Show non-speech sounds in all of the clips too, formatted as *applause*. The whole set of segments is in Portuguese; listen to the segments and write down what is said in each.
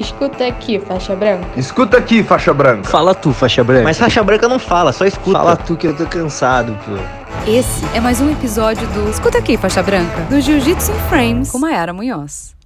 Escuta aqui, faixa branca. Escuta aqui, faixa branca. Fala tu, faixa branca. Mas faixa branca não fala, só escuta. Fala tu que eu tô cansado, pô. Esse é mais um episódio do Escuta aqui, faixa branca, do Jiu-Jitsu in Frames com Mayara Munhoz.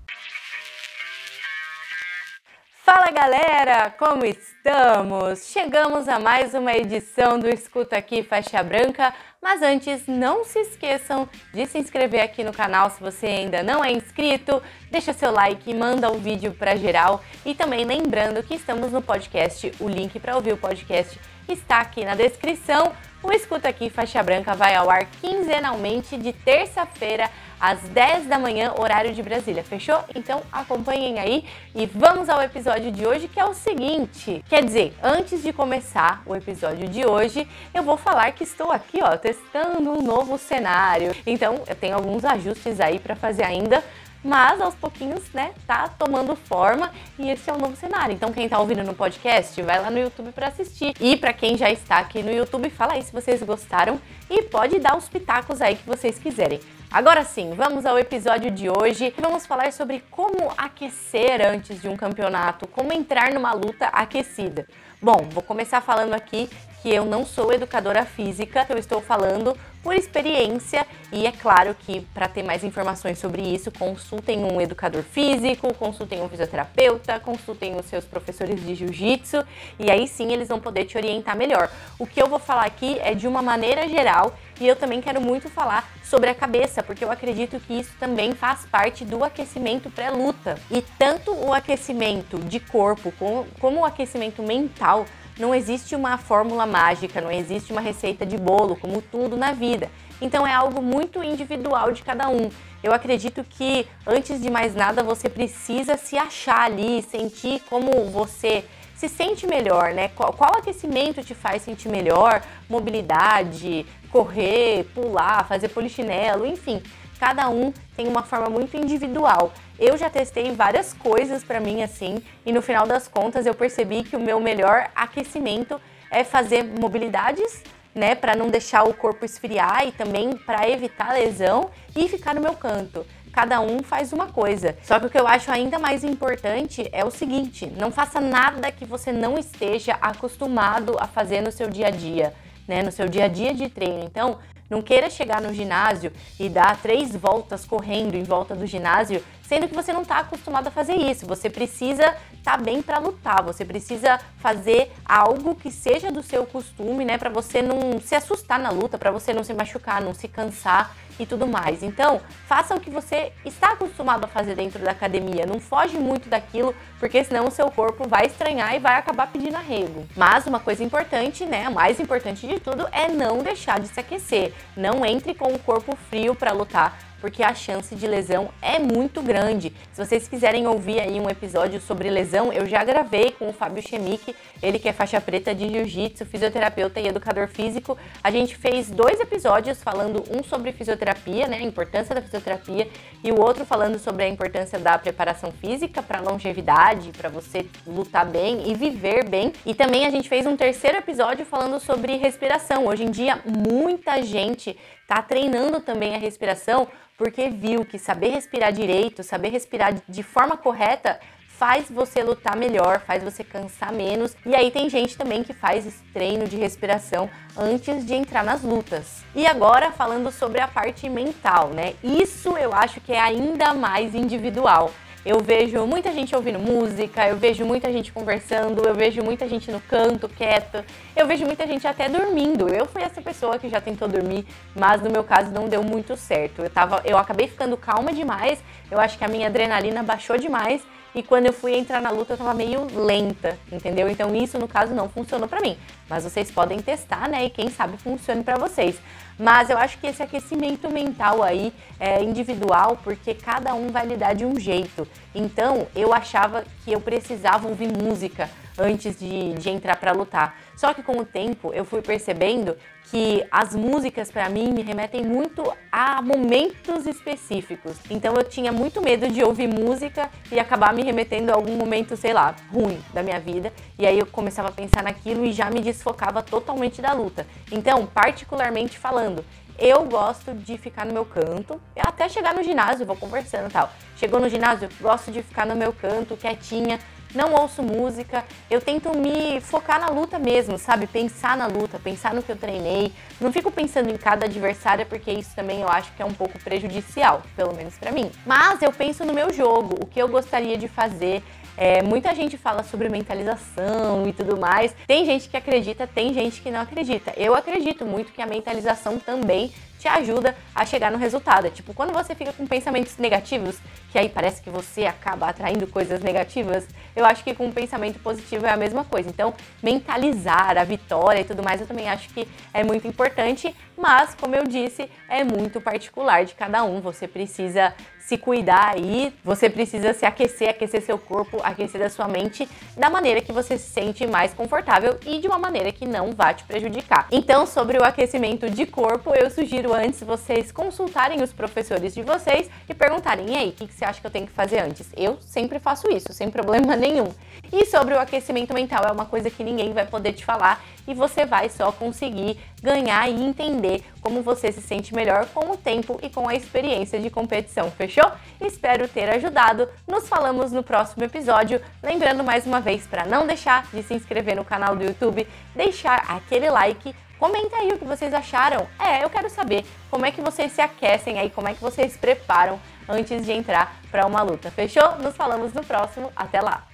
Fala galera, como estamos? Chegamos a mais uma edição do Escuta Aqui Faixa Branca, mas antes não se esqueçam de se inscrever aqui no canal se você ainda não é inscrito, deixa seu like, manda o vídeo para geral. E também lembrando que estamos no podcast, o link para ouvir o podcast está aqui na descrição. O Escuta Aqui Faixa Branca vai ao ar quinzenalmente de terça-feira às 10 da manhã, horário de Brasília. Fechou? Então acompanhem aí e vamos ao episódio de hoje que é o seguinte. Quer dizer, antes de começar o episódio de hoje, eu vou falar que estou aqui, ó, testando um novo cenário. Então, eu tenho alguns ajustes aí para fazer ainda, mas aos pouquinhos, né, tá tomando forma e esse é o novo cenário. Então, quem tá ouvindo no podcast, vai lá no YouTube para assistir. E para quem já está aqui no YouTube, fala aí se vocês gostaram e pode dar os pitacos aí que vocês quiserem. Agora sim, vamos ao episódio de hoje. Vamos falar sobre como aquecer antes de um campeonato, como entrar numa luta aquecida. Bom, vou começar falando aqui que eu não sou educadora física, eu estou falando por experiência e é claro que para ter mais informações sobre isso, consultem um educador físico, consultem um fisioterapeuta, consultem os seus professores de jiu-jitsu e aí sim eles vão poder te orientar melhor. O que eu vou falar aqui é de uma maneira geral e eu também quero muito falar sobre a cabeça, porque eu acredito que isso também faz parte do aquecimento pré-luta. E tanto o aquecimento de corpo como, como o aquecimento mental não existe uma fórmula mágica, não existe uma receita de bolo, como tudo na vida. Então é algo muito individual de cada um. Eu acredito que antes de mais nada você precisa se achar ali, sentir como você se sente melhor, né? Qual, qual aquecimento te faz sentir melhor? Mobilidade, correr, pular, fazer polichinelo, enfim. Cada um tem uma forma muito individual. Eu já testei várias coisas para mim assim, e no final das contas eu percebi que o meu melhor aquecimento é fazer mobilidades, né, para não deixar o corpo esfriar e também para evitar lesão e ficar no meu canto. Cada um faz uma coisa. Só que o que eu acho ainda mais importante é o seguinte: não faça nada que você não esteja acostumado a fazer no seu dia a dia. Né, no seu dia a dia de treino. Então, não queira chegar no ginásio e dar três voltas correndo em volta do ginásio, sendo que você não está acostumado a fazer isso. Você precisa estar tá bem para lutar. Você precisa fazer algo que seja do seu costume, né, para você não se assustar na luta, para você não se machucar, não se cansar e tudo mais. Então, faça o que você está acostumado a fazer dentro da academia. Não foge muito daquilo, porque senão o seu corpo vai estranhar e vai acabar pedindo arrego. Mas uma coisa importante, né, a mais importante de tudo é não deixar de se aquecer. Não entre com o corpo frio para lutar porque a chance de lesão é muito grande. Se vocês quiserem ouvir aí um episódio sobre lesão, eu já gravei com o Fábio Chemic, ele que é faixa preta de jiu-jitsu, fisioterapeuta e educador físico. A gente fez dois episódios falando um sobre fisioterapia, né, a importância da fisioterapia, e o outro falando sobre a importância da preparação física para longevidade, para você lutar bem e viver bem. E também a gente fez um terceiro episódio falando sobre respiração. Hoje em dia, muita gente está treinando também a respiração porque viu que saber respirar direito, saber respirar de forma correta faz você lutar melhor, faz você cansar menos. E aí tem gente também que faz esse treino de respiração antes de entrar nas lutas. E agora falando sobre a parte mental, né? Isso eu acho que é ainda mais individual. Eu vejo muita gente ouvindo música, eu vejo muita gente conversando, eu vejo muita gente no canto, quieto, eu vejo muita gente até dormindo. Eu fui essa pessoa que já tentou dormir, mas no meu caso não deu muito certo. Eu, tava, eu acabei ficando calma demais, eu acho que a minha adrenalina baixou demais e quando eu fui entrar na luta eu tava meio lenta, entendeu? Então isso no caso não funcionou para mim, mas vocês podem testar, né? E quem sabe funcione para vocês. Mas eu acho que esse aquecimento mental aí é individual, porque cada um vai lidar de um jeito. Então eu achava que eu precisava ouvir música antes de, de entrar para lutar. Só que com o tempo eu fui percebendo que as músicas para mim me remetem muito a momentos específicos. Então eu tinha muito medo de ouvir música e acabar me remetendo a algum momento, sei lá, ruim da minha vida. E aí eu começava a pensar naquilo e já me desfocava totalmente da luta. Então, particularmente falando, eu gosto de ficar no meu canto, até chegar no ginásio, vou conversando e tal. Chegou no ginásio, gosto de ficar no meu canto, quietinha, não ouço música, eu tento me focar na luta mesmo, sabe? Pensar na luta, pensar no que eu treinei. Não fico pensando em cada adversária, porque isso também eu acho que é um pouco prejudicial, pelo menos para mim. Mas eu penso no meu jogo, o que eu gostaria de fazer. É, muita gente fala sobre mentalização e tudo mais. Tem gente que acredita, tem gente que não acredita. Eu acredito muito que a mentalização também te ajuda a chegar no resultado. Tipo, quando você fica com pensamentos negativos, que aí parece que você acaba atraindo coisas negativas, eu acho que com um pensamento positivo é a mesma coisa. Então, mentalizar a vitória e tudo mais, eu também acho que é muito importante, mas, como eu disse, é muito particular de cada um. Você precisa se cuidar aí, você precisa se aquecer, aquecer seu corpo, aquecer a sua mente da maneira que você se sente mais confortável e de uma maneira que não vá te prejudicar. Então, sobre o aquecimento de corpo, eu sugiro antes vocês consultarem os professores de vocês e perguntarem: e aí, o que, que você acha que eu tenho que fazer antes? Eu sempre faço isso, sem problema *laughs* nenhum. E sobre o aquecimento mental, é uma coisa que ninguém vai poder te falar e você vai só conseguir ganhar e entender como você se sente melhor com o tempo e com a experiência de competição. Fechou? Espero ter ajudado. Nos falamos no próximo episódio. Lembrando mais uma vez para não deixar de se inscrever no canal do YouTube, deixar aquele like Comenta aí o que vocês acharam. É, eu quero saber como é que vocês se aquecem aí, como é que vocês preparam antes de entrar para uma luta. Fechou? Nos falamos no próximo. Até lá.